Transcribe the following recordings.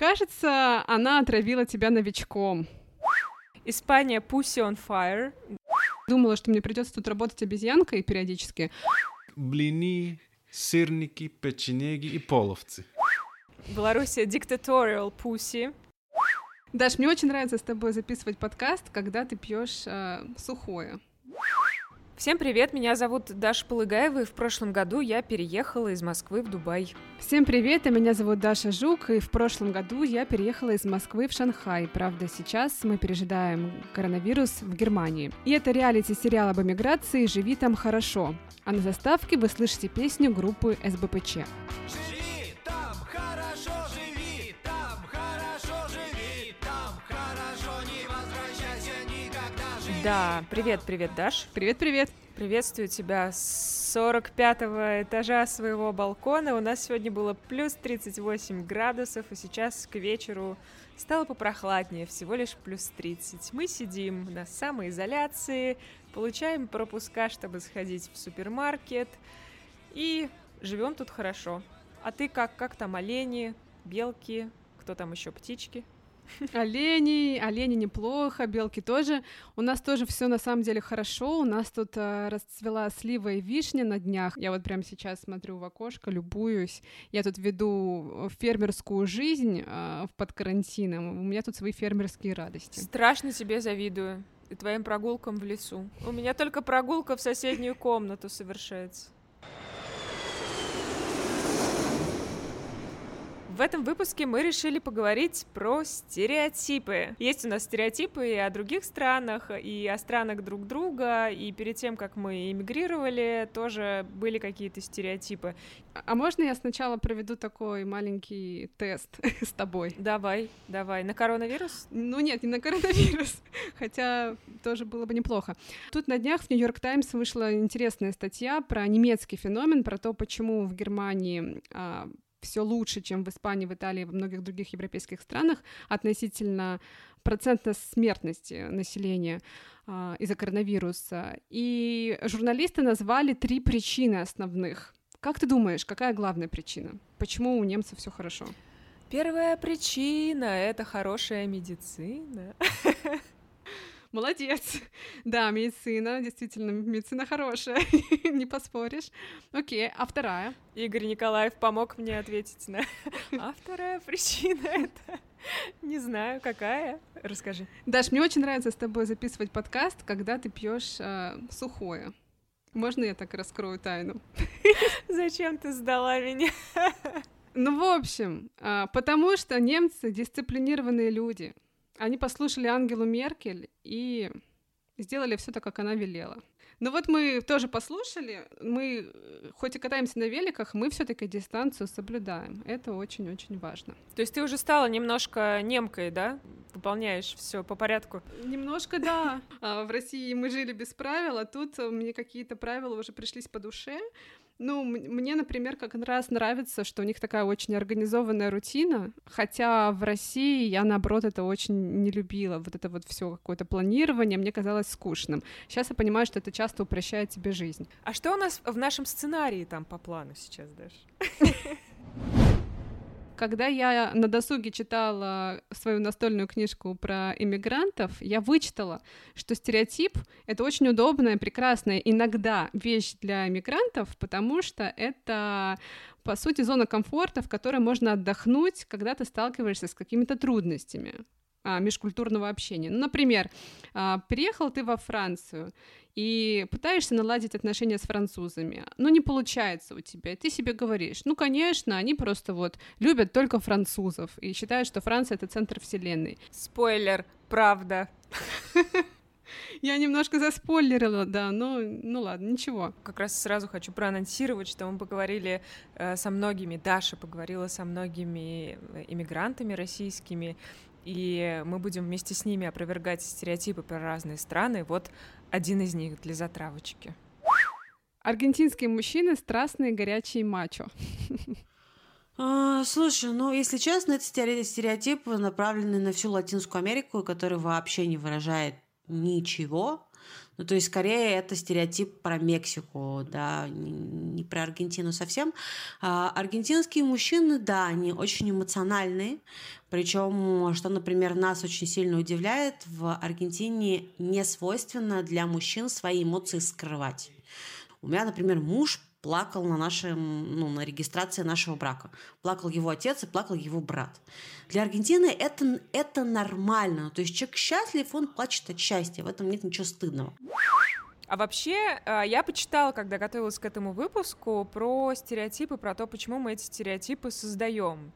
Кажется, она отравила тебя новичком. Испания Pussy on Fire. Думала, что мне придется тут работать обезьянкой периодически. Блины, сырники, печенеги и половцы. Белоруссия Dictatorial Pussy. Даш, мне очень нравится с тобой записывать подкаст, когда ты пьешь э, сухое. Всем привет, меня зовут Даша Полыгаева, и в прошлом году я переехала из Москвы в Дубай. Всем привет, а меня зовут Даша Жук, и в прошлом году я переехала из Москвы в Шанхай. Правда, сейчас мы пережидаем коронавирус в Германии. И это реалити-сериал об эмиграции «Живи там хорошо». А на заставке вы слышите песню группы СБПЧ. Живи Да, привет, привет, Даш. Привет-привет! Приветствую тебя с 45 этажа своего балкона. У нас сегодня было плюс 38 градусов, и сейчас к вечеру стало попрохладнее, всего лишь плюс 30. Мы сидим на самоизоляции, получаем пропуска, чтобы сходить в супермаркет, и живем тут хорошо. А ты как? Как там олени, белки, кто там еще, птички? Олени, олени неплохо, белки тоже. У нас тоже все на самом деле хорошо. У нас тут э, расцвела слива и вишня на днях. Я вот прямо сейчас смотрю в окошко, любуюсь. Я тут веду фермерскую жизнь э, под карантином. У меня тут свои фермерские радости. Страшно тебе завидую и твоим прогулкам в лесу. У меня только прогулка в соседнюю комнату совершается. В этом выпуске мы решили поговорить про стереотипы. Есть у нас стереотипы и о других странах, и о странах друг друга, и перед тем, как мы эмигрировали, тоже были какие-то стереотипы. А можно я сначала проведу такой маленький тест с тобой? Давай, давай. На коронавирус? Ну нет, не на коронавирус, хотя тоже было бы неплохо. Тут на днях в Нью-Йорк Таймс вышла интересная статья про немецкий феномен, про то, почему в Германии а, все лучше, чем в Испании, в Италии во многих других европейских странах относительно процента смертности населения а, из-за коронавируса. И журналисты назвали три причины основных. Как ты думаешь, какая главная причина? Почему у немцев все хорошо? Первая причина — это хорошая медицина. Молодец. Да, медицина, действительно, медицина хорошая, не поспоришь. Окей, а вторая? Игорь Николаев помог мне ответить на... А вторая причина — это... Не знаю, какая. Расскажи. Даш, мне очень нравится с тобой записывать подкаст, когда ты пьешь э, сухое. Можно я так раскрою тайну? Зачем ты сдала меня? Ну, в общем, э, потому что немцы дисциплинированные люди. Они послушали Ангелу Меркель и сделали все так, как она велела. Но вот мы тоже послушали, мы э, хоть и катаемся на великах, мы все-таки дистанцию соблюдаем. Это очень-очень важно. То есть ты уже стала немножко немкой, да? Выполняешь все по порядку. Немножко да. А в России мы жили без правил, а тут мне какие-то правила уже пришлись по душе. Ну, мне, например, как раз нравится, что у них такая очень организованная рутина, хотя в России я, наоборот, это очень не любила, вот это вот все какое-то планирование, мне казалось скучным. Сейчас я понимаю, что это часто упрощает тебе жизнь. А что у нас в нашем сценарии там по плану сейчас, Даш? Когда я на досуге читала свою настольную книжку про иммигрантов, я вычитала, что стереотип — это очень удобная, прекрасная иногда вещь для иммигрантов, потому что это по сути, зона комфорта, в которой можно отдохнуть, когда ты сталкиваешься с какими-то трудностями межкультурного общения. Ну, например, а, приехал ты во Францию, и пытаешься наладить отношения с французами, но не получается у тебя, и ты себе говоришь, ну, конечно, они просто вот любят только французов и считают, что Франция — это центр вселенной. Спойлер, правда. Я немножко заспойлерила, да, но ну ладно, ничего. Как раз сразу хочу проанонсировать, что мы поговорили э, со многими, Даша поговорила со многими э, иммигрантами российскими, и мы будем вместе с ними опровергать стереотипы про разные страны. Вот один из них для затравочки. Аргентинские мужчины страстные, горячие мачо. А, слушай, ну, если честно, это стереотип, направленный на всю Латинскую Америку, который вообще не выражает ничего. Ну, то есть, скорее, это стереотип про Мексику, да, не, про Аргентину совсем. А, аргентинские мужчины, да, они очень эмоциональные, причем, что, например, нас очень сильно удивляет, в Аргентине не свойственно для мужчин свои эмоции скрывать. У меня, например, муж плакал на нашем, ну, на регистрации нашего брака. Плакал его отец и плакал его брат. Для Аргентины это, это нормально. То есть человек счастлив, он плачет от счастья. В этом нет ничего стыдного. А вообще, э, я почитала, когда готовилась к этому выпуску, про стереотипы, про то, почему мы эти стереотипы создаем.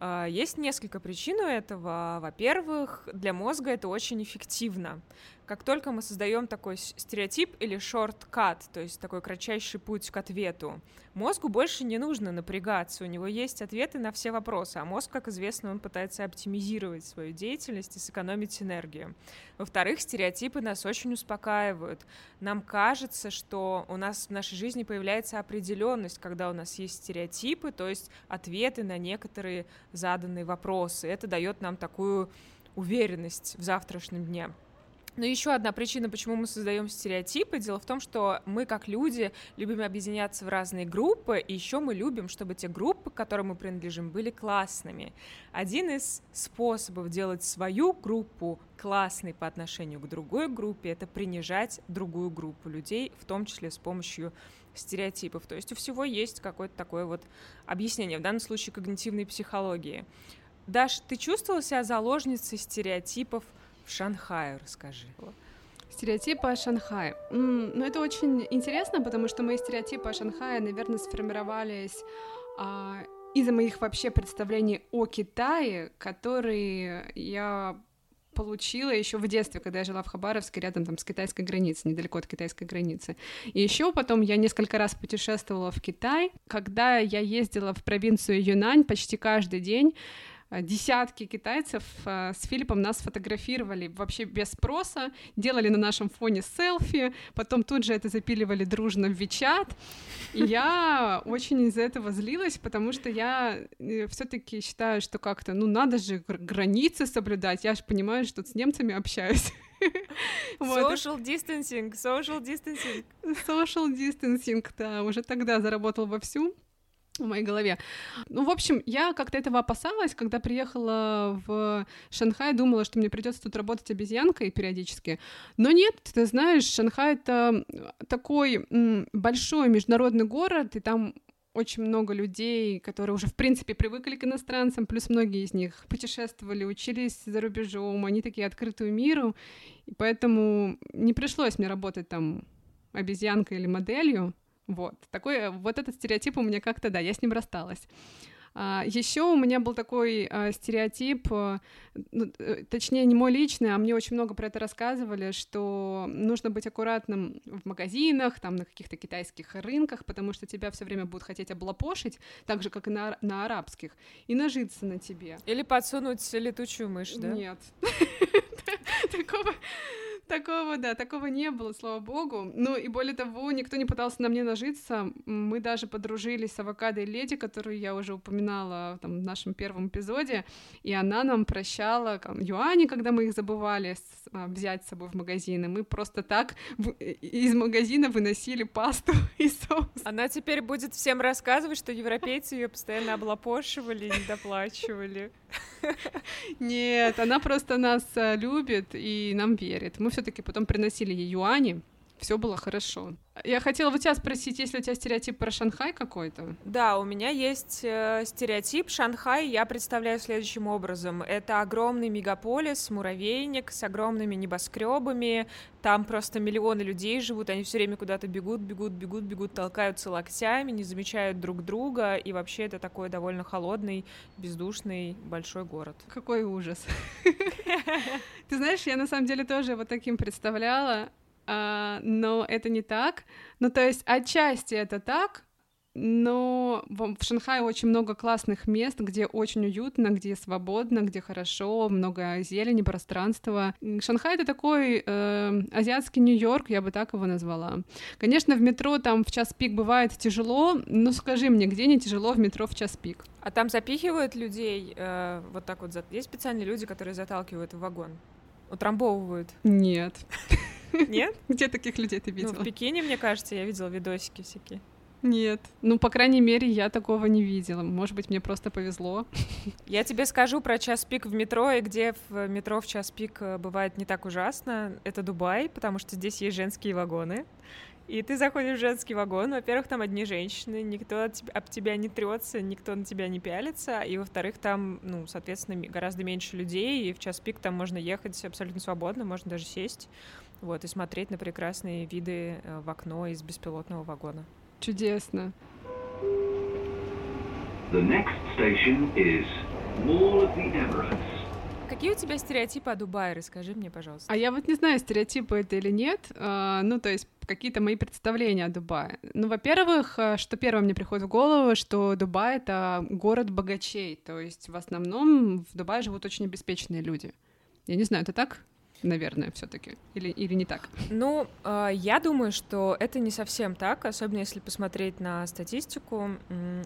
Э, есть несколько причин у этого. Во-первых, для мозга это очень эффективно как только мы создаем такой стереотип или шорткат, то есть такой кратчайший путь к ответу, мозгу больше не нужно напрягаться, у него есть ответы на все вопросы, а мозг, как известно, он пытается оптимизировать свою деятельность и сэкономить энергию. Во-вторых, стереотипы нас очень успокаивают. Нам кажется, что у нас в нашей жизни появляется определенность, когда у нас есть стереотипы, то есть ответы на некоторые заданные вопросы. Это дает нам такую уверенность в завтрашнем дне. Но еще одна причина, почему мы создаем стереотипы, дело в том, что мы как люди любим объединяться в разные группы, и еще мы любим, чтобы те группы, к которым мы принадлежим, были классными. Один из способов делать свою группу классной по отношению к другой группе, это принижать другую группу людей, в том числе с помощью стереотипов. То есть у всего есть какое-то такое вот объяснение, в данном случае когнитивной психологии. Даш, ты чувствовала себя заложницей стереотипов в Шанхае, расскажи. Стереотипы о Шанхае. Ну, это очень интересно, потому что мои стереотипы о Шанхае, наверное, сформировались а, из-за моих вообще представлений о Китае, которые я получила еще в детстве, когда я жила в Хабаровске, рядом там с китайской границей, недалеко от китайской границы. И еще потом я несколько раз путешествовала в Китай. Когда я ездила в провинцию Юнань почти каждый день, десятки китайцев э, с Филиппом нас фотографировали вообще без спроса, делали на нашем фоне селфи, потом тут же это запиливали дружно в Вичат. И я очень из-за этого злилась, потому что я э, все-таки считаю, что как-то, ну, надо же границы соблюдать. Я же понимаю, что с немцами общаюсь. Social distancing, social distancing. Social distancing, да, уже тогда заработал вовсю в моей голове. Ну, в общем, я как-то этого опасалась, когда приехала в Шанхай, думала, что мне придется тут работать обезьянкой периодически. Но нет, ты знаешь, Шанхай это такой большой международный город, и там очень много людей, которые уже, в принципе, привыкли к иностранцам, плюс многие из них путешествовали, учились за рубежом, они такие открытые миру, и поэтому не пришлось мне работать там обезьянкой или моделью, вот, такой, э, вот этот стереотип у меня как-то, да, я с ним рассталась. А, еще у меня был такой а, стереотип, а, ну, э, точнее, не мой личный, а мне очень много про это рассказывали, что нужно быть аккуратным в магазинах, там, на каких-то китайских рынках, потому что тебя все время будут хотеть облапошить, так же, как и на, на арабских, и нажиться на тебе. Или подсунуть летучую мышь, да? Нет. Такого Такого, да, такого не было, слава богу. Ну и более того, никто не пытался на мне нажиться. Мы даже подружились с авокадо и леди, которую я уже упоминала там, в нашем первом эпизоде, и она нам прощала там, юани, когда мы их забывали с, а, взять с собой в магазин, и мы просто так в, из магазина выносили пасту и соус. Она теперь будет всем рассказывать, что европейцы ее постоянно облапошивали и недоплачивали. Нет, она просто нас а, любит и нам верит. Мы все-таки потом приносили ей юани, все было хорошо. Я хотела у тебя спросить, есть ли у тебя стереотип про Шанхай какой-то? Да, у меня есть э, стереотип. Шанхай я представляю следующим образом. Это огромный мегаполис, муравейник с огромными небоскребами. Там просто миллионы людей живут, они все время куда-то бегут, бегут, бегут, бегут, толкаются локтями, не замечают друг друга. И вообще это такой довольно холодный, бездушный большой город. Какой ужас. Ты знаешь, я на самом деле тоже вот таким представляла. А, но это не так. Ну, то есть отчасти это так, но в, Шанхае очень много классных мест, где очень уютно, где свободно, где хорошо, много зелени, пространства. Шанхай это такой э, азиатский Нью-Йорк, я бы так его назвала. Конечно, в метро там в час пик бывает тяжело, но скажи мне, где не тяжело в метро в час пик? А там запихивают людей э, вот так вот? Есть специальные люди, которые заталкивают в вагон? Утрамбовывают? Нет. Нет? Где таких людей ты Ну, видела? в Пекине, мне кажется, я видела видосики всякие. Нет. Ну, по крайней мере, я такого не видела. Может быть, мне просто повезло. Я тебе скажу про час пик в метро, и где в метро в час пик э, бывает не так ужасно. Это Дубай, потому что здесь есть женские вагоны. И ты заходишь в женский вагон, во-первых, там одни женщины, никто от об тебя не трется, никто на тебя не пялится, и во-вторых, там, ну, соответственно, гораздо меньше людей, и в час пик там можно ехать абсолютно свободно, можно даже сесть, вот, и смотреть на прекрасные виды э, в окно из беспилотного вагона. Чудесно. The next station is Mall of the Emirates. Какие у тебя стереотипы о Дубае, расскажи мне, пожалуйста. А я вот не знаю, стереотипы это или нет. а, ну, то есть какие-то мои представления о Дубае. Ну, во-первых, а, что первое мне приходит в голову, что Дубай — это город богачей. То есть в основном в Дубае живут очень обеспеченные люди. Я не знаю, это так? Наверное, все таки Или, или не так? Ну, э, я думаю, что это не совсем так, особенно если посмотреть на статистику.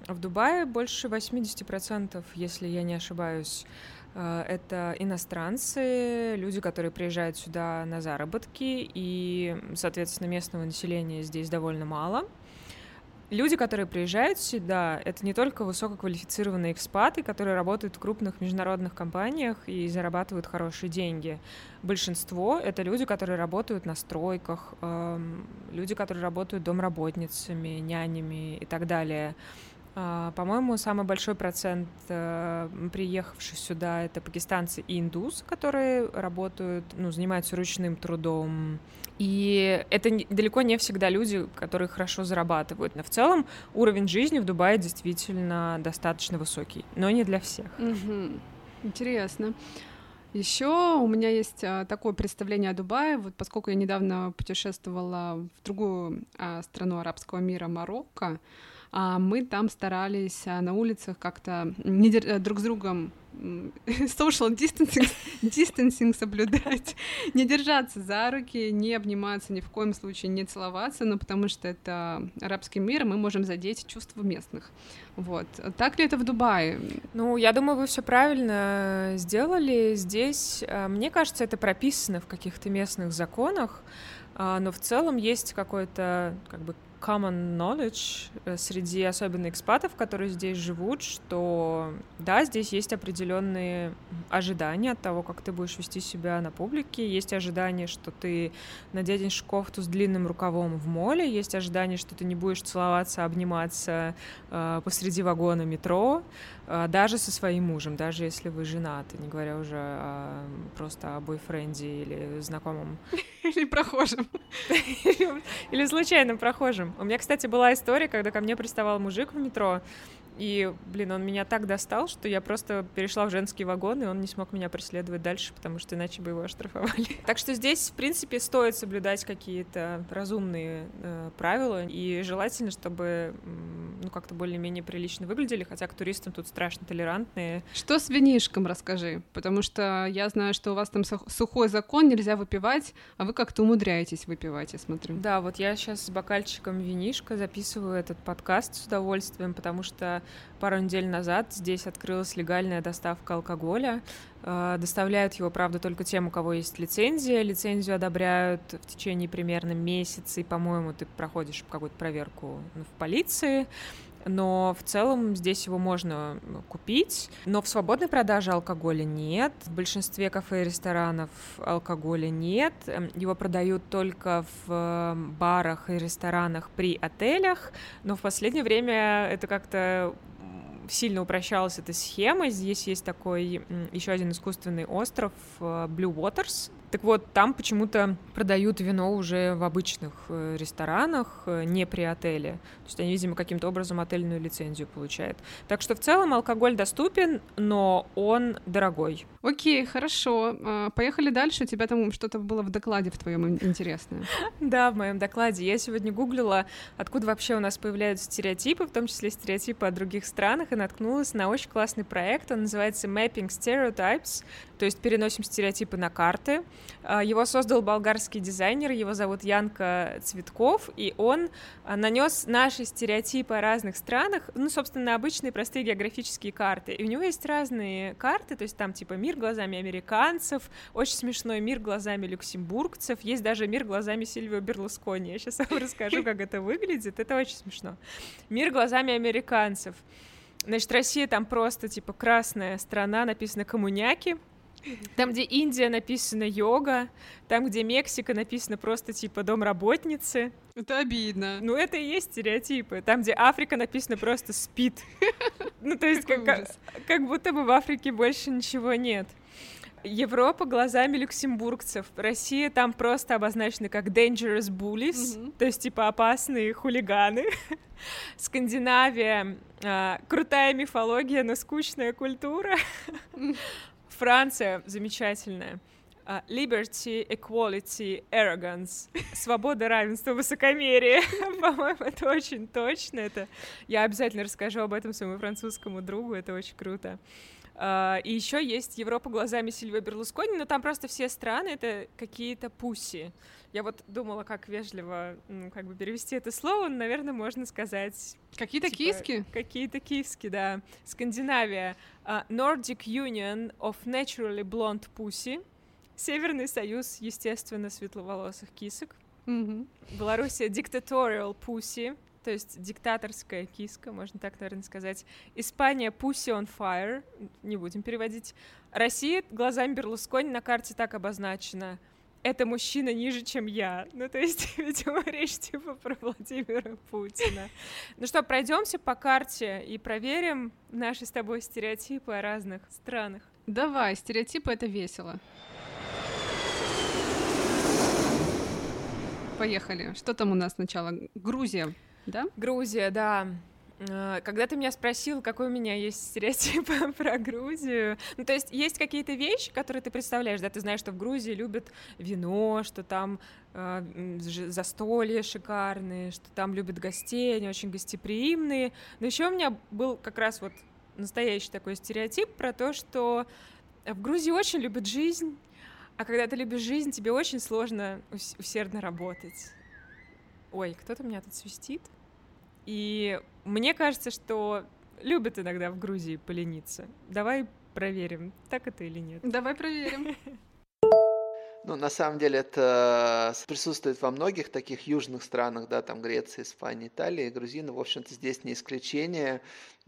В Дубае больше 80%, если я не ошибаюсь, э, это иностранцы, люди, которые приезжают сюда на заработки, и, соответственно, местного населения здесь довольно мало. Люди, которые приезжают сюда, это не только высококвалифицированные экспаты, которые работают в крупных международных компаниях и зарабатывают хорошие деньги. Большинство — это люди, которые работают на стройках, эм, люди, которые работают домработницами, нянями и так далее. А, По-моему, самый большой процент э, приехавших сюда это пакистанцы и индусы, которые работают, ну, занимаются ручным трудом. И это далеко не всегда люди, которые хорошо зарабатывают. Но в целом уровень жизни в Дубае действительно достаточно высокий, но не для всех. Мгм. Интересно. Еще у меня есть а, такое представление о Дубае, вот поскольку я недавно путешествовала в другую а, страну арабского мира, Марокко, мы там старались а, на улицах как-то не дер- э, друг с другом social distancing, distancing соблюдать, не держаться за руки, не обниматься ни в коем случае, не целоваться, ну потому что это арабский мир, мы можем задеть чувства местных. Вот. Так ли это в Дубае? Ну, я думаю, вы все правильно сделали. Здесь, э, мне кажется, это прописано в каких-то местных законах, а, но в целом есть какой-то как бы common knowledge э, среди особенно экспатов, которые здесь живут, что да, здесь есть определенные ожидания от того, как ты будешь вести себя на публике, есть ожидание, что ты наденешь кофту с длинным рукавом в моле, есть ожидание, что ты не будешь целоваться, обниматься э, посреди вагона метро, э, даже со своим мужем, даже если вы женаты, не говоря уже о- просто о бойфренде или знакомом Или прохожим? или случайным прохожим. У меня, кстати, была история, когда ко мне приставал мужик в метро, и, блин, он меня так достал, что я просто перешла в женский вагон, и он не смог меня преследовать дальше, потому что иначе бы его оштрафовали. Так что здесь, в принципе, стоит соблюдать какие-то разумные э, правила, и желательно, чтобы, ну, как-то более-менее прилично выглядели, хотя к туристам тут страшно толерантные. Что с винишком, расскажи, потому что я знаю, что у вас там сух- сухой закон, нельзя выпивать, а вы как-то умудряетесь выпивать, я смотрю. Да, вот я сейчас с бокальчиком винишка записываю этот подкаст с удовольствием, потому что пару недель назад здесь открылась легальная доставка алкоголя. Э, Доставляют его, правда, только тем, у кого есть лицензия. Лицензию одобряют в течение примерно месяца, и, по-моему, ты проходишь какую-то проверку ну, в полиции. Но в целом здесь его можно ну, купить. Но в свободной продаже алкоголя нет. В большинстве кафе и ресторанов алкоголя нет. Эм, Его продают только в э, барах и ресторанах при отелях. Но в последнее время это как-то сильно упрощалась эта схема. Здесь есть такой еще один искусственный остров э, Blue Waters. Так вот, там почему-то продают вино уже в обычных э, ресторанах, э, не при отеле. То есть они, видимо, каким-то образом отельную лицензию получают. Так что в целом алкоголь доступен, но он дорогой. Окей, хорошо. А, Поехали дальше. У тебя там что-то было в докладе в твоем интересное. Да, в моем докладе я сегодня гуглила, откуда вообще у нас появляются стереотипы, в том числе стереотипы о других странах, и наткнулась на очень классный проект. Он называется Mapping Stereotypes, то есть переносим стереотипы на карты. А, его создал болгарский дизайнер, его зовут Янка Цветков, и он а, нанес наши стереотипы о разных странах, ну, собственно, обычные простые географические карты. И у него есть разные карты, то есть там типа мир глазами американцев, очень смешной мир глазами люксембургцев, есть даже мир глазами Сильвио Берлускони. Я сейчас вам расскажу, как это выглядит. Это очень смешно. Мир глазами американцев. Значит, Россия там просто, типа, красная страна, написано «коммуняки», там, где Индия написано йога, там, где Мексика написано просто типа домработницы. Это обидно. Ну, это и есть стереотипы. Там, где Африка написано просто спит. Ну, то есть, как, как будто бы в Африке больше ничего нет. Европа глазами люксембургцев. Россия там просто обозначена как dangerous bullies, mm-hmm. то есть типа опасные хулиганы. Скандинавия э, крутая мифология, но скучная культура. Франция замечательная. Uh, liberty, equality, arrogance. Свобода, равенство, высокомерие. По-моему, это очень точно. Это... Я обязательно расскажу об этом своему французскому другу. Это очень круто. Uh, и еще есть Европа глазами Сильвия Берлускони, но там просто все страны это какие-то пуси. Я вот думала, как вежливо ну, как бы перевести это слово, но, наверное, можно сказать... Какие-то типа, киски? Какие-то киски, да. Скандинавия. Uh, Nordic Union of Naturally Blonde Pussy. Северный союз, естественно, светловолосых кисок. Mm-hmm. Белоруссия Dictatorial Pussy, то есть диктаторская киска, можно так, наверное, сказать. Испания Pussy on Fire, не будем переводить. Россия глазами Берлускони на карте так обозначена — это мужчина ниже, чем я. Ну, то есть, видимо, речь типа про Владимира Путина. Ну что, пройдемся по карте и проверим наши с тобой стереотипы о разных странах. Давай, стереотипы — это весело. Поехали. Что там у нас сначала? Грузия, да? Грузия, да. Э, когда ты меня спросил, какой у меня есть стереотип про Грузию, ну, то есть есть какие-то вещи, которые ты представляешь, да, ты знаешь, что в Грузии любят вино, что там э, застолья шикарные, что там любят гостей, они очень гостеприимные, но еще у меня был как раз вот настоящий такой стереотип про то, что в Грузии очень любят жизнь, а когда ты любишь жизнь, тебе очень сложно усердно работать. Ой, кто-то меня тут свистит. И мне кажется, что любят иногда в Грузии полениться. Давай проверим, так это или нет. Давай проверим. Ну, на самом деле, это присутствует во многих таких южных странах, да, там Греция, Испания, Италия, Грузина. В общем-то, здесь не исключение,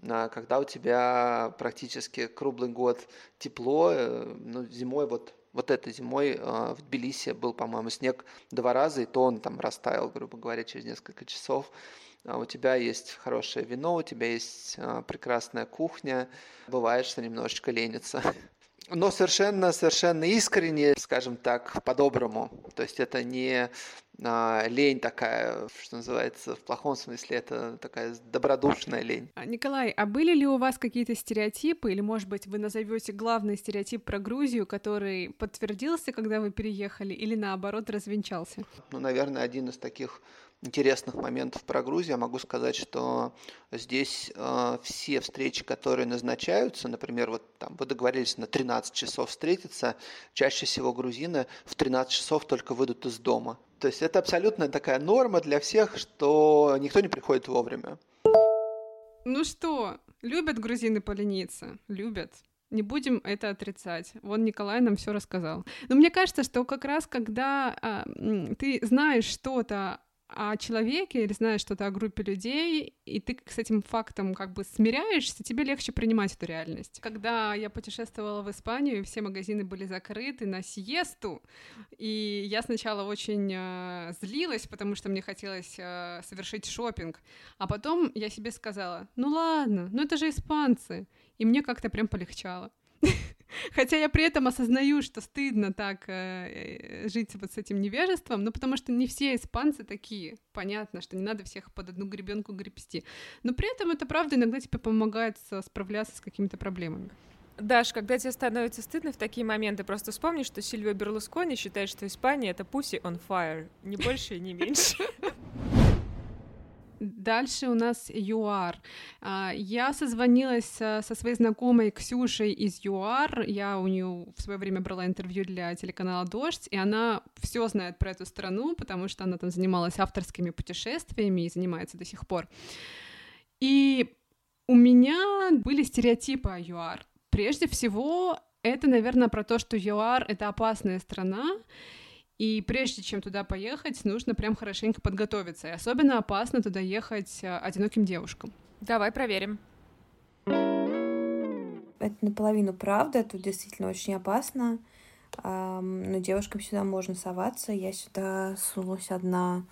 а, когда у тебя практически круглый год тепло, э, ну, зимой вот вот этой зимой э, в Тбилиси был, по-моему, снег два раза, и то он там растаял, грубо говоря, через несколько часов. А у тебя есть хорошее вино, у тебя есть а, прекрасная кухня, бывает, что немножечко ленится. Но совершенно, совершенно искренне, скажем так, по-доброму. То есть это не а, лень такая, что называется, в плохом смысле, это такая добродушная лень. А, Николай, а были ли у вас какие-то стереотипы, или, может быть, вы назовете главный стереотип про Грузию, который подтвердился, когда вы переехали, или наоборот развенчался? Ну, наверное, один из таких интересных моментов про Грузию, я могу сказать, что здесь э, все встречи, которые назначаются, например, вот там вы договорились на 13 часов встретиться, чаще всего грузины в 13 часов только выйдут из дома. То есть это абсолютно такая норма для всех, что никто не приходит вовремя. Ну что, любят грузины полениться? Любят. Не будем это отрицать. Вон Николай нам все рассказал. Но мне кажется, что как раз когда а, ты знаешь что-то о человеке или знаешь что-то о группе людей, и ты с этим фактом как бы смиряешься, тебе легче принимать эту реальность. Когда я путешествовала в Испанию, все магазины были закрыты на сиесту, и я сначала очень э, злилась, потому что мне хотелось э, совершить шопинг, а потом я себе сказала, ну ладно, ну это же испанцы, и мне как-то прям полегчало. Хотя я при этом осознаю, что стыдно так э, жить вот с этим невежеством, ну потому что не все испанцы такие. Понятно, что не надо всех под одну гребенку гребсти. Но при этом это правда иногда тебе помогает справляться с какими-то проблемами. Даш, когда тебе становится стыдно в такие моменты, просто вспомни, что Сильвио Берлускони считает, что Испания — это pussy on fire. Не больше и не меньше. Дальше у нас ЮАР. А, Я созвонилась со со своей знакомой Ксюшей из ЮАР. Я у нее в свое время брала интервью для телеканала Дождь, и она все знает про эту страну, потому что она там занималась авторскими путешествиями и занимается до сих пор. И у меня были стереотипы о ЮАР. Прежде всего, это, наверное, про то, что ЮАР — это опасная страна, и прежде чем туда поехать, нужно прям хорошенько подготовиться. И особенно опасно туда ехать э, одиноким девушкам. Давай проверим. Это наполовину правда, тут действительно очень опасно. Но девушкам сюда можно соваться. Я сюда сунулась одна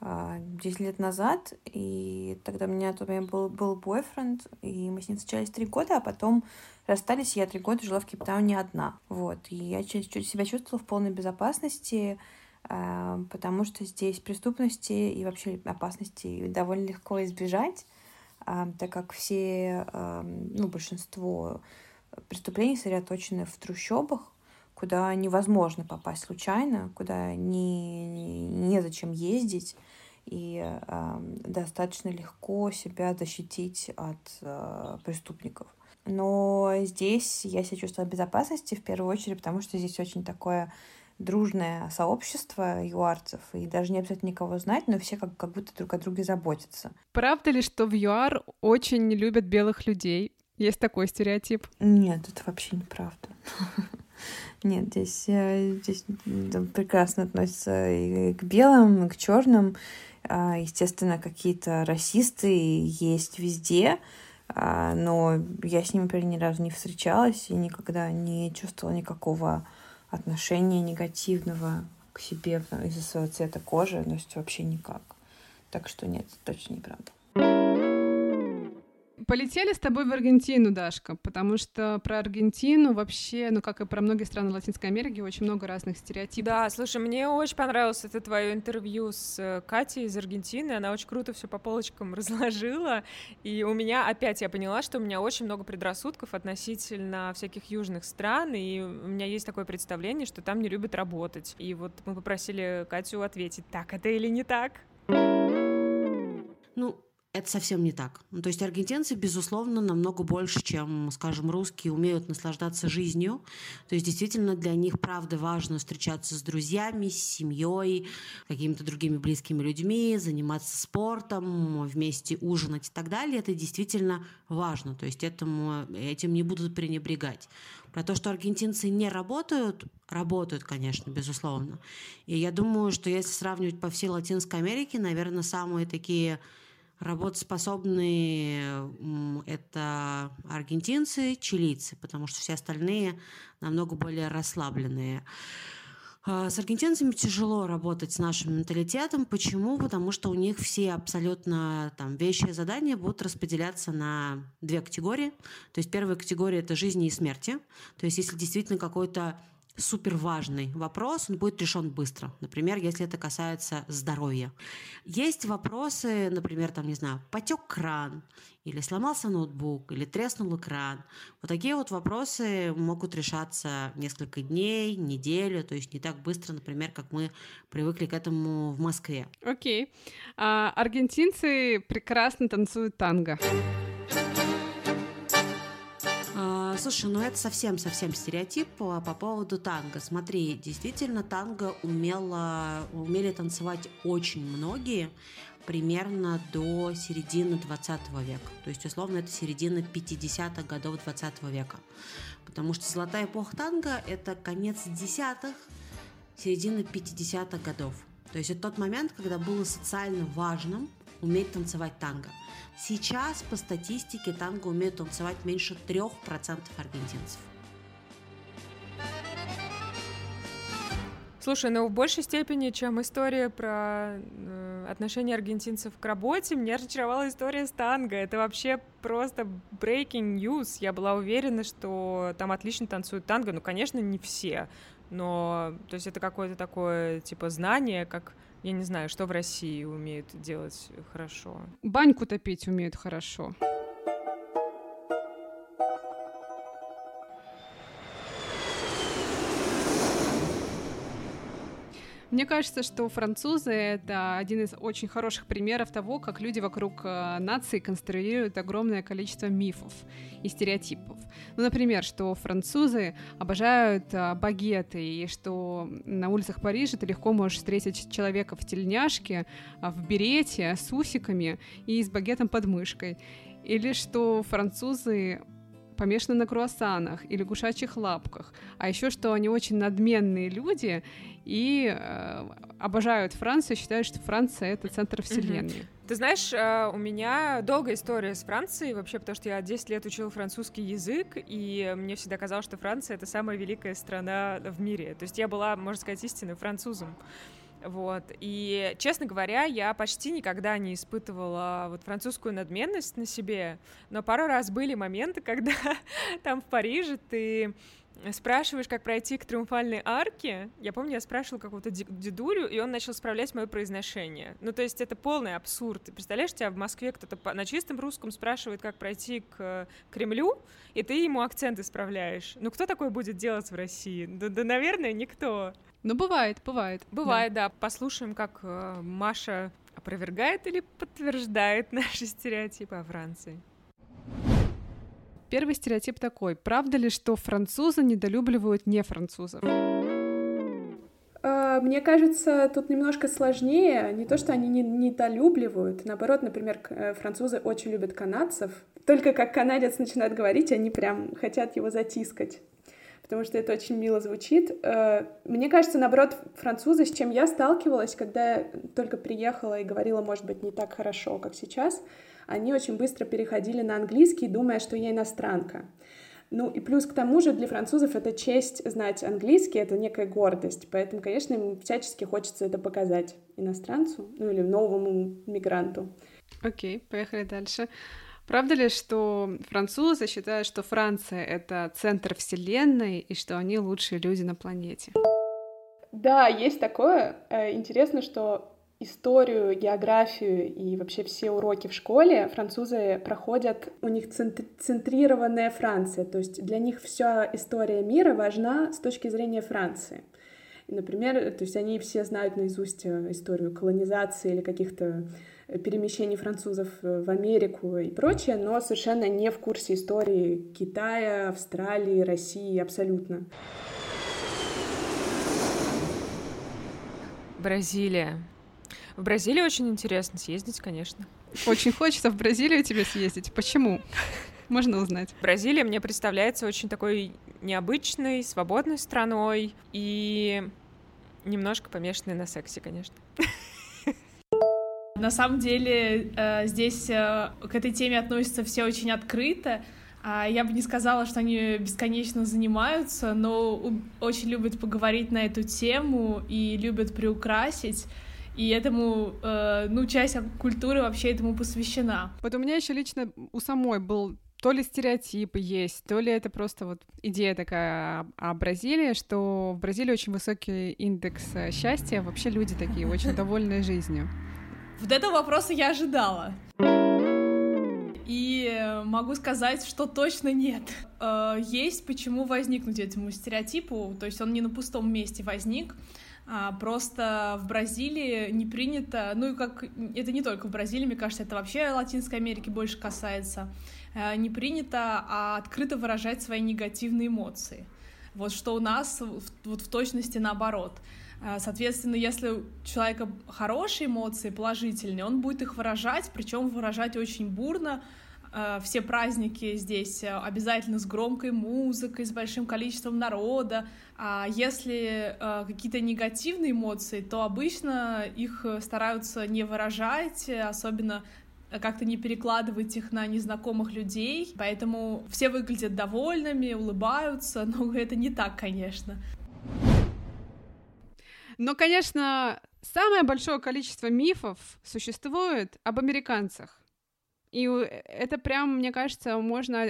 10 лет назад, и тогда у меня тот момент был, был бойфренд, и мы с ним встречались три года, а потом расстались, и я три года жила в Кейптауне одна. Вот, и я чуть- чуть себя чувствовала в полной безопасности, а, потому что здесь преступности и вообще опасности довольно легко избежать, а, так как все, а, ну, большинство преступлений сосредоточены в трущобах, куда невозможно попасть случайно, куда не, незачем ездить, и э, достаточно легко себя защитить от э, преступников. Но здесь я себя чувствую в безопасности в первую очередь, потому что здесь очень такое дружное сообщество юарцев, и даже не обязательно никого знать, но все как, как будто друг о друге заботятся. Правда ли, что в ЮАР очень не любят белых людей? Есть такой стереотип. Нет, это вообще неправда. Нет, здесь, э, здесь прекрасно относятся и к белым, и к черным. А, Естественно, какие-то расисты есть везде, а, но я с ними, ни разу не встречалась и никогда не чувствовала никакого отношения негативного к себе из-за своего цвета кожи, то есть вообще никак. Так что нет, точно неправда. Полетели с тобой в Аргентину, Дашка, потому что про Аргентину вообще, ну как и про многие страны Латинской Америки, очень много разных стереотипов. Да, слушай, мне очень понравилось это твое интервью с э, Катей из Аргентины. Она очень круто все по полочкам разложила. И у меня опять я поняла, что у меня очень много предрассудков относительно всяких южных стран. И у меня есть такое представление, что там не любят работать. И вот мы попросили Катю ответить, так это или не так. Ну, это совсем не так. Ну, То есть аргентинцы, безусловно, намного больше, чем, скажем, русские, умеют наслаждаться жизнью. То есть действительно для них, правда, важно встречаться с друзьями, с семьей, какими-то другими близкими людьми, заниматься спортом, вместе ужинать и так далее. Это действительно важно. То есть этому, этим не будут пренебрегать. Про то, что аргентинцы не работают, работают, конечно, безусловно. И я думаю, что если сравнивать по всей Латинской Америке, наверное, самые такие работоспособные это аргентинцы, чилийцы, потому что все остальные намного более расслабленные. А, С аргентинцами тяжело работать с нашим менталитетом. Почему? Потому что у них все абсолютно там вещи и задания будут распределяться на две категории. То есть первая категория это жизни и смерти. То есть если действительно какой-то супер важный вопрос, он будет решен быстро. Например, если это касается здоровья. Есть вопросы, например, там, не знаю, потек кран, или сломался ноутбук, или треснул экран. Вот такие вот вопросы могут решаться несколько дней, неделю, то есть не так быстро, например, как мы привыкли к этому в Москве. Окей. А, аргентинцы прекрасно танцуют танго. А, Слушай, ну это совсем-совсем стереотип по, по поводу танго. Смотри, действительно, танго умело, умели танцевать очень многие примерно до середины 20 века. То есть, условно, это середина 50-х годов 20 века. Потому что золотая эпоха танго – это конец десятых, середина 50-х годов. То есть это тот момент, когда было социально важным уметь танцевать танго. Сейчас по статистике танго умеют танцевать меньше 3% аргентинцев. Слушай, ну в большей степени, чем история про э, отношение аргентинцев к работе, меня разочаровала история с танго. Это вообще просто breaking news. Я была уверена, что там отлично танцуют танго. Ну, конечно, не все, но то есть это какое-то такое типа знание, как я не знаю, что в России умеют делать хорошо. Баньку топить умеют хорошо. Мне кажется, что французы — это один из очень хороших примеров того, как люди вокруг э, нации конструируют огромное количество мифов и стереотипов. Ну, например, что французы обожают а, багеты, и что на улицах Парижа ты легко можешь встретить человека в тельняшке, а, в берете, с усиками и с багетом под мышкой. Или что французы помешаны на круассанах или гушачьих лапках, а еще что они очень надменные люди и э, обожают Францию, считают, что Франция это центр вселенной. Mm-hmm. Ты знаешь, э, у меня долгая история с Францией, вообще, потому что я 10 лет учила французский язык, и мне всегда казалось, что Франция — это самая великая страна в мире. То есть я была, можно сказать, истинным французом. Вот. И, честно говоря, я почти никогда не испытывала вот французскую надменность на себе, но пару раз были моменты, когда там в Париже ты спрашиваешь, как пройти к триумфальной арке. Я помню, я спрашивала какого-то дедулю, и он начал справлять мое произношение. Ну, то есть это полный абсурд. Ты представляешь, тебя в Москве кто-то на чистом русском спрашивает, как пройти к Кремлю, и ты ему акцент исправляешь. Ну, кто такое будет делать в России? Да, да наверное, никто. Ну, бывает, бывает. Бывает, да. да. Послушаем, как э, Маша опровергает или подтверждает наши стереотипы о Франции. Первый стереотип такой. Правда ли, что французы недолюбливают не французов? А, мне кажется, тут немножко сложнее. Не то, что они не недолюбливают. Наоборот, например, э, французы очень любят канадцев. Только как канадец начинает говорить, они прям хотят его затискать потому что это очень мило звучит. Э, мне кажется, наоборот, французы, с чем я сталкивалась, когда я только приехала и говорила, может быть, не так хорошо, как сейчас, они очень быстро переходили на английский, думая, что я иностранка. Ну и плюс к тому же для французов это честь знать английский, это некая гордость. Поэтому, конечно, им всячески хочется это показать иностранцу, ну или новому мигранту. Окей, okay, поехали дальше. Правда ли, что французы считают, что Франция — это центр Вселенной и что они лучшие люди на планете? Да, есть такое. Э, интересно, что историю, географию и вообще все уроки в школе французы проходят, у них центрированная Франция, то есть для них вся история мира важна с точки зрения Франции. Например, то есть они все знают наизусть э, историю колонизации или каких-то перемещений французов э, в Америку и прочее, но совершенно не в курсе истории Китая, Австралии, России абсолютно. Бразилия. В Бразилию очень интересно съездить, конечно. Очень хочется в Бразилию тебе съездить. Почему? Можно узнать. Бразилия мне представляется очень такой необычной, свободной страной и немножко помешанной на сексе, конечно. На самом деле э, здесь э, к этой теме относятся все очень открыто. А я бы не сказала, что они бесконечно занимаются, но очень любят поговорить на эту тему и любят приукрасить. И этому, э, ну, часть культуры вообще этому посвящена. Вот у меня еще лично у самой был то ли стереотипы есть, то ли это просто вот идея такая о Бразилии, что в Бразилии очень высокий индекс счастья, вообще люди такие очень довольные жизнью. Вот этого вопроса я ожидала. И могу сказать, что точно нет. Э, есть почему возникнуть этому стереотипу, то есть он не на пустом месте возник, а просто в Бразилии не принято, ну и как это не только в Бразилии, мне кажется, это вообще Латинской Америки больше касается, э, не принято а открыто выражать свои негативные эмоции. Вот что у нас вот в точности наоборот. А, соответственно, если у человека хорошие эмоции, положительные, он будет их выражать, причем выражать очень бурно. А, все праздники здесь э, обязательно с громкой музыкой, с большим количеством народа. А если э, какие-то негативные эмоции, то обычно их стараются не выражать, особенно как-то не перекладывать их на незнакомых людей, поэтому все выглядят довольными, улыбаются, но это не так, конечно. Но, конечно, самое большое количество мифов существует об американцах. И это прям, мне кажется, можно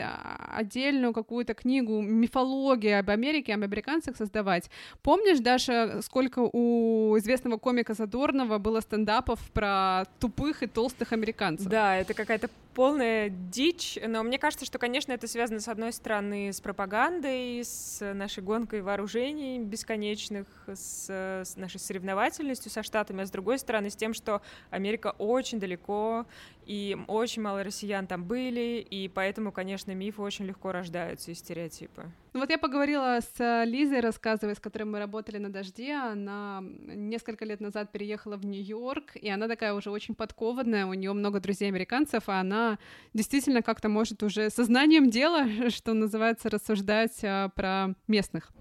отдельную какую-то книгу мифологии об Америке, об американцах создавать. Помнишь, Даша, сколько у известного комика Задорнова было стендапов про тупых и толстых американцев? Да, это какая-то полная дичь, но мне кажется, что, конечно, это связано, с одной стороны, с пропагандой, с нашей гонкой вооружений бесконечных, с, с нашей соревновательностью со Штатами, а с другой стороны, с тем, что Америка очень далеко, и очень мало россиян там были, и поэтому, конечно, мифы очень легко рождаются и стереотипы. Ну вот я поговорила с Лизой, рассказывая, с которой мы работали на «Дожде», она несколько лет назад переехала в Нью-Йорк, и она такая уже очень подкованная, у нее много друзей американцев, а она действительно как-то может уже сознанием дела, что называется, рассуждать а, про местных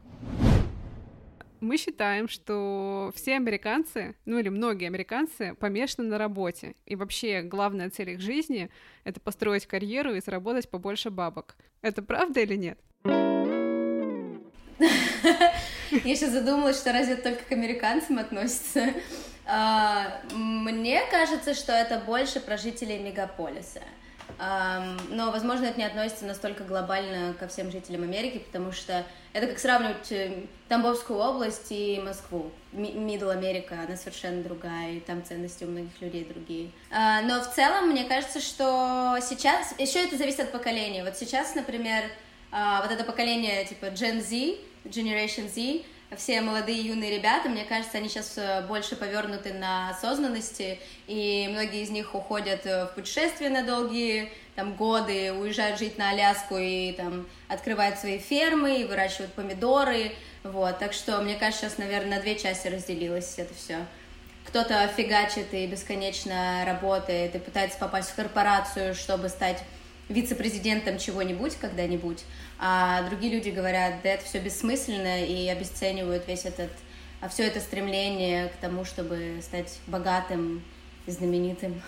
мы считаем, что все американцы, ну или многие американцы, помешаны на работе. И вообще главная цель их жизни — это построить карьеру и заработать побольше бабок. Это правда или нет? Я сейчас задумалась, что разве это только к американцам относится. А, мне кажется, что это больше про жителей мегаполиса. Но, возможно, это не относится настолько глобально ко всем жителям Америки, потому что это как сравнивать э, Тамбовскую область и Москву. Мидл Америка, она совершенно другая, и там ценности у многих людей другие. А, но в целом, мне кажется, что сейчас... Еще это зависит от поколения. Вот сейчас, например, а, вот это поколение типа Gen Z, Generation Z, все молодые юные ребята, мне кажется, они сейчас э, больше повернуты на осознанности, и многие из них уходят э, в путешествия на долгие там, годы, уезжают жить на Аляску и там открывают свои фермы, и выращивают помидоры, вот, так что, мне кажется, сейчас, наверное, на две части разделилось это все. Кто-то фигачит и бесконечно работает, и пытается попасть в корпорацию, чтобы стать вице-президентом чего-нибудь когда-нибудь, а другие люди говорят, да это все бессмысленно и обесценивают весь этот, все это стремление к тому, чтобы стать богатым и знаменитым.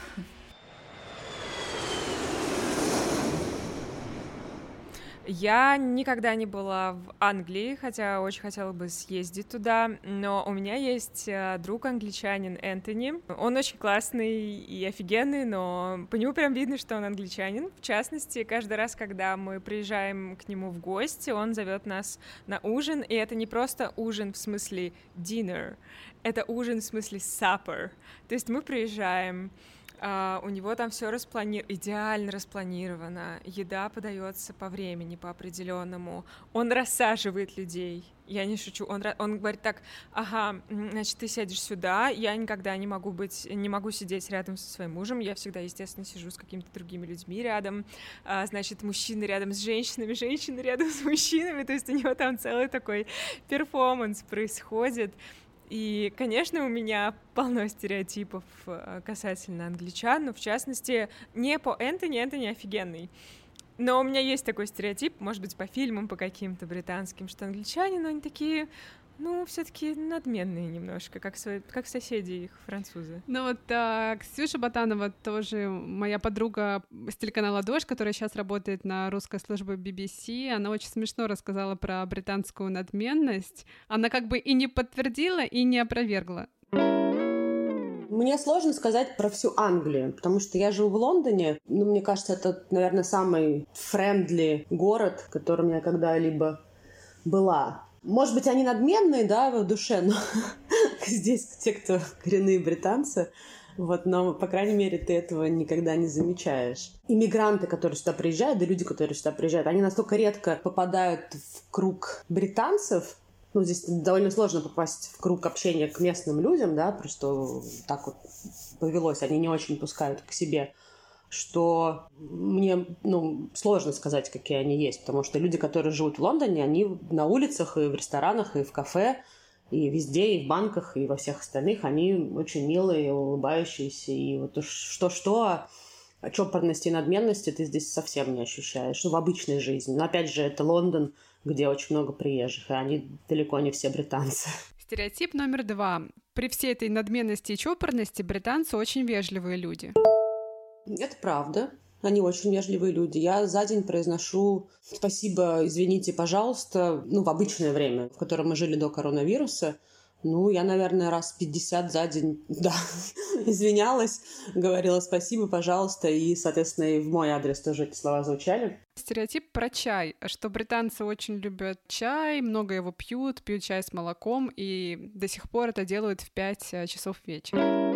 Я никогда не была в Англии, хотя очень хотела бы съездить туда, но у меня есть э, друг англичанин Энтони. Он очень классный и офигенный, но по нему прям видно, что он англичанин. В частности, каждый раз, когда мы приезжаем к нему в гости, он зовет нас на ужин, и это не просто ужин в смысле dinner, это ужин в смысле supper. То есть мы приезжаем, Uh, у него там все расплани... идеально распланировано, еда подается по времени, по определенному. Он рассаживает людей. Я не шучу. Он, он говорит так: ага, значит, ты сядешь сюда. Я никогда не могу быть, не могу сидеть рядом со своим мужем. Я всегда, естественно, сижу с какими-то другими людьми рядом. А, значит, мужчины рядом с женщинами, женщины рядом с мужчинами. То есть у него там целый такой перформанс происходит. И, конечно, у меня полно стереотипов э, касательно англичан, но в частности не по Энтони, Энтони офигенный. Но у меня есть такой стереотип, может быть, по фильмам, по каким-то британским, что англичане, но они такие ну, все-таки надменные немножко, как, свои, как соседи их, французы. Ну вот а, Ксюша Батанова тоже моя подруга с телеканала «Дождь», которая сейчас работает на русской службе BBC, она очень смешно рассказала про британскую надменность. Она как бы и не подтвердила, и не опровергла. Мне сложно сказать про всю Англию, потому что я живу в Лондоне. Ну, мне кажется, это, наверное, самый френдли город, в котором я когда-либо была. Может быть, они надменные, да, в душе, но здесь те, кто коренные британцы, вот, но, по крайней мере, ты этого никогда не замечаешь. Иммигранты, которые сюда приезжают, да люди, которые сюда приезжают, они настолько редко попадают в круг британцев, ну, здесь довольно сложно попасть в круг общения к местным людям, да, просто так вот повелось, они не очень пускают к себе что мне ну, сложно сказать, какие они есть, потому что люди, которые живут в Лондоне, они на улицах и в ресторанах, и в кафе, и везде, и в банках, и во всех остальных, они очень милые, улыбающиеся, и вот что-что, а чопорности и надменности ты здесь совсем не ощущаешь, ну, в обычной жизни. Но опять же, это Лондон, где очень много приезжих, и они далеко не все британцы. Стереотип номер два. При всей этой надменности и чопорности британцы очень вежливые люди. Это правда. Они очень вежливые люди. Я за день произношу спасибо, извините, пожалуйста, ну, в обычное время, в котором мы жили до коронавируса. Ну, я, наверное, раз 50 за день, да, извинялась, говорила спасибо, пожалуйста, и, соответственно, и в мой адрес тоже эти слова звучали. Стереотип про чай, что британцы очень любят чай, много его пьют, пьют чай с молоком, и до сих пор это делают в 5 часов вечера.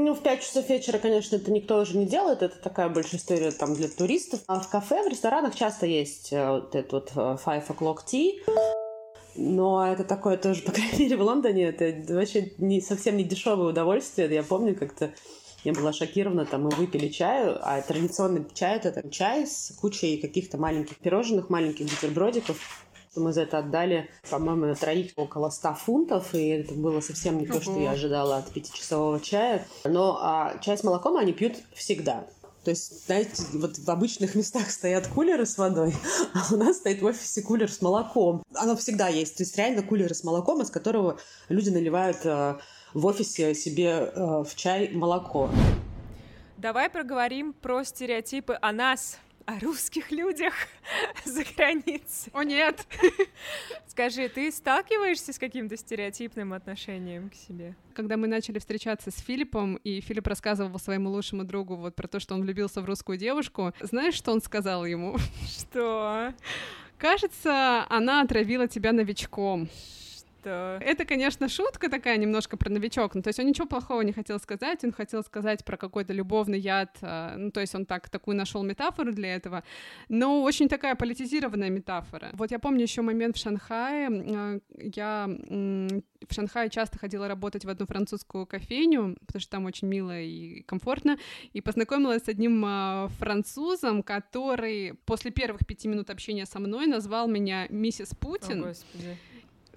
Ну, в 5 часов вечера, конечно, это никто уже не делает. Это такая большая история там для туристов. А в кафе, в ресторанах часто есть э, вот этот вот э, five o'clock tea. Но это такое тоже, по крайней мере, в Лондоне, это вообще не, совсем не дешевое удовольствие. Я помню, как-то я была шокирована, там мы выпили чаю, а традиционный чай это там чай с кучей каких-то маленьких пирожных, маленьких бутербродиков. Мы за это отдали, по-моему, на троих около 100 фунтов, и это было совсем не то, что я ожидала от пятичасового чая. Но а, чай с молоком они пьют всегда. То есть, знаете, вот в обычных местах стоят кулеры с водой, а у нас стоит в офисе кулер с молоком. Оно всегда есть. То есть реально кулеры с молоком, из которого люди наливают э, в офисе себе э, в чай молоко. Давай проговорим про стереотипы о нас, о русских людях за границей. О нет! Скажи, ты сталкиваешься с каким-то стереотипным отношением к себе? Когда мы начали встречаться с Филиппом, и Филипп рассказывал своему лучшему другу вот про то, что он влюбился в русскую девушку, знаешь, что он сказал ему? Что? Кажется, она отравила тебя новичком. Что? Это, конечно, шутка такая немножко про новичок. Ну, то есть он ничего плохого не хотел сказать, он хотел сказать про какой-то любовный яд. э, Ну, то есть он так такую нашел метафору для этого. Но очень такая политизированная метафора. Вот я помню еще момент в Шанхае. э, Я в Шанхае часто ходила работать в одну французскую кофейню, потому что там очень мило и комфортно, и познакомилась с одним французом, который после первых пяти минут общения со мной назвал меня миссис О, Путин. господи.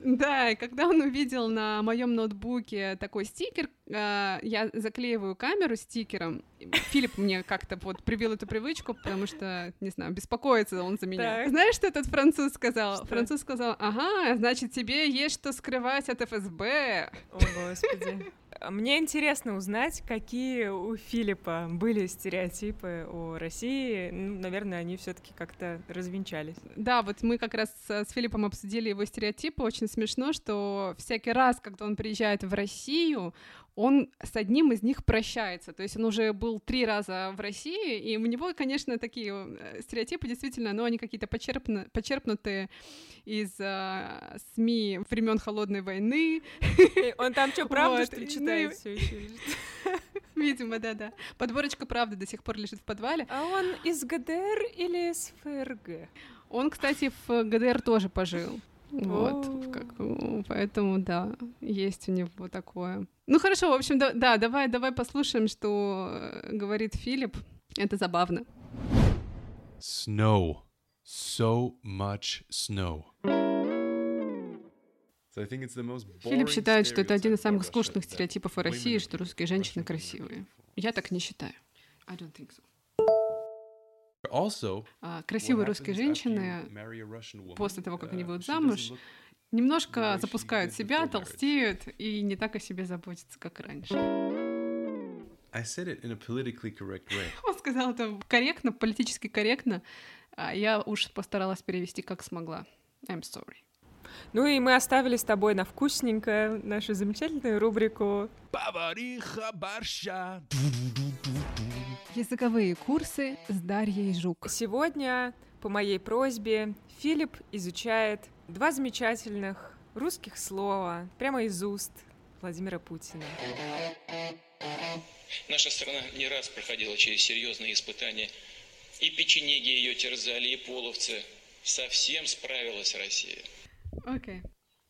Да, и когда он увидел на моем ноутбуке такой стикер, э, я заклеиваю камеру стикером. Филипп мне как-то вот привил эту привычку, потому что, не знаю, беспокоится он за меня. Так. Знаешь, что этот француз сказал? Что? Француз сказал, ага, значит, тебе есть что скрывать от ФСБ. О, господи. Мне интересно узнать, какие у Филиппа были стереотипы о России. Ну, наверное, они все-таки как-то развенчались. Да, вот мы как раз с Филиппом обсудили его стереотипы. Очень смешно, что всякий раз, когда он приезжает в Россию, он с одним из них прощается. То есть он уже был три раза в России, и у него, конечно, такие э, стереотипы действительно, но они какие-то почерпну- почерпнутые из э, СМИ времен холодной войны. Он там что, правду, что ли, ну читает все еще? Видимо, да-да. Подборочка правды до сих пор лежит в подвале. А он из ГДР или из ФРГ? Он, кстати, в ГДР тоже пожил. Вот, как- поэтому, да, есть у него такое. Ну хорошо, в общем, да, да, давай, давай послушаем, что э, говорит Филипп. Это забавно. Snow. So much snow. Филипп считает, что это один из самых скучных стереотипов о России, что русские женщины красивые. Я так не считаю. I don't think so. Also, А, красивые русские женщины после того, как они uh, выйдут doesn't замуж, немножко запускают себя, толстеют и не так о себе заботятся, как раньше. I said it in a politically correct way. Он сказал это корректно, политически корректно, а я уж постаралась перевести как смогла. I'm sorry. Ну и мы оставили с тобой на вкусненькое нашу замечательную рубрику Повариха борща. Языковые курсы с Дарьей Жук. Сегодня, по моей просьбе, Филипп изучает два замечательных русских слова прямо из уст Владимира Путина. Наша страна не раз проходила через серьезные испытания. И печенеги ее терзали, и половцы. Совсем справилась Россия. Окей.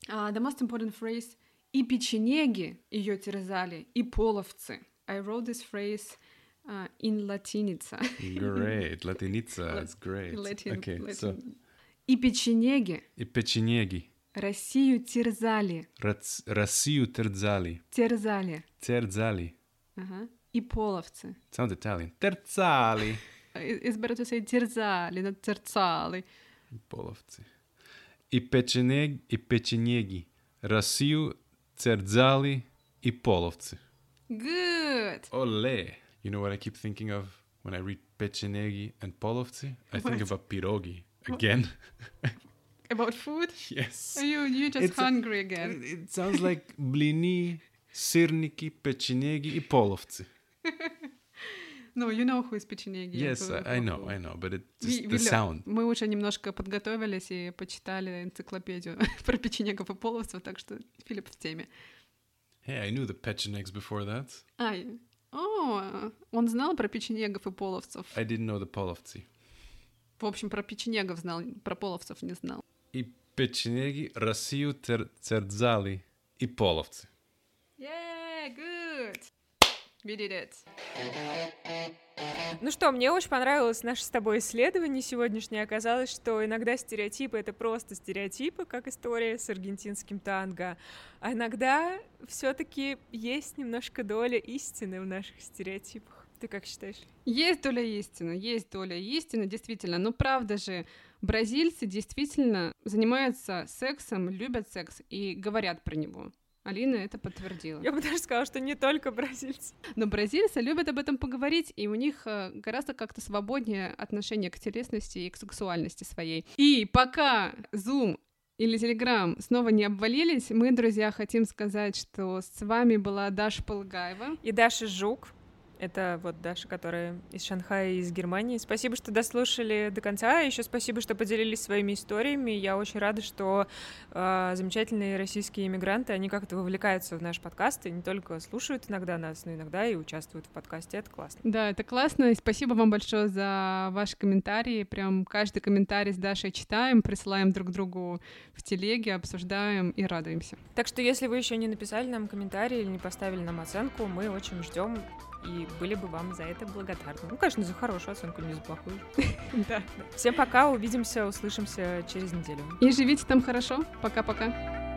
А, the most important phrase «И печенеги ее терзали, и половцы». I wrote this phrase uh, in латиница. Great. Латиница. It's great. Latin- okay, Latin. so И печенеги и печенеги. Россию терзали, Рац- Россию терзали. терзали. Терзали. Ага. И половцы. Sounds Italian. I- It's better to say терзали, not терцали. Половцы. И печенеги, и печенеги. Россию терзали и половцы. Good. Ole. You know what I keep thinking of when I read pechenegi and polovci? I think What? about pirogi again. About food? yes. You, you're just It's a- hungry again. It sounds like blini, сырники, печенеги и половцы. No, you know who is печенеги. Yes, who- I, I who- know, I know, but it Ви- just the Виля, sound. Мы уже немножко подготовились и почитали энциклопедию про печенегов и половцев, так что Филипп в теме. Hey, I knew the pechenegs before that. А, и- О, он знал про печенегов и половцев. I didn't know the половцы. В общем, про печенегов знал, про половцев не знал. И печенеги Россию тер- терзали и половцы. Yeah, good. We did it. Ну что, мне очень понравилось наше с тобой исследование сегодняшнее. Оказалось, что иногда стереотипы — это просто стереотипы, как история с аргентинским танго. А иногда все таки есть немножко доля истины в наших стереотипах. Ты как считаешь? Есть доля истины, есть доля истины, действительно. Но правда же, бразильцы действительно занимаются сексом, любят секс и говорят про него. Алина это подтвердила. Я бы даже сказала, что не только бразильцы. Но бразильцы любят об этом поговорить, и у них э, гораздо как-то свободнее отношение к телесности и к сексуальности своей. И пока Zoom или Telegram снова не обвалились, мы, друзья, хотим сказать, что с вами была Даша Полгаева. И Даша Жук. Это вот Даша, которая из Шанхая и из Германии. Спасибо, что дослушали до конца. Еще спасибо, что поделились своими историями. Я очень рада, что э, замечательные российские иммигранты, они как-то вовлекаются в наш подкаст и не только слушают иногда нас, но иногда и участвуют в подкасте. Это классно. Да, это классно. И спасибо вам большое за ваши комментарии. Прям каждый комментарий с Дашей читаем, присылаем друг другу в телеге, обсуждаем и радуемся. Так что, если вы еще не написали нам комментарий или не поставили нам оценку, мы очень ждем и были бы вам за это благодарны. Ну, конечно, за хорошую оценку, не за плохую. Да. Всем пока, увидимся, услышимся через неделю. И живите там хорошо. Пока-пока.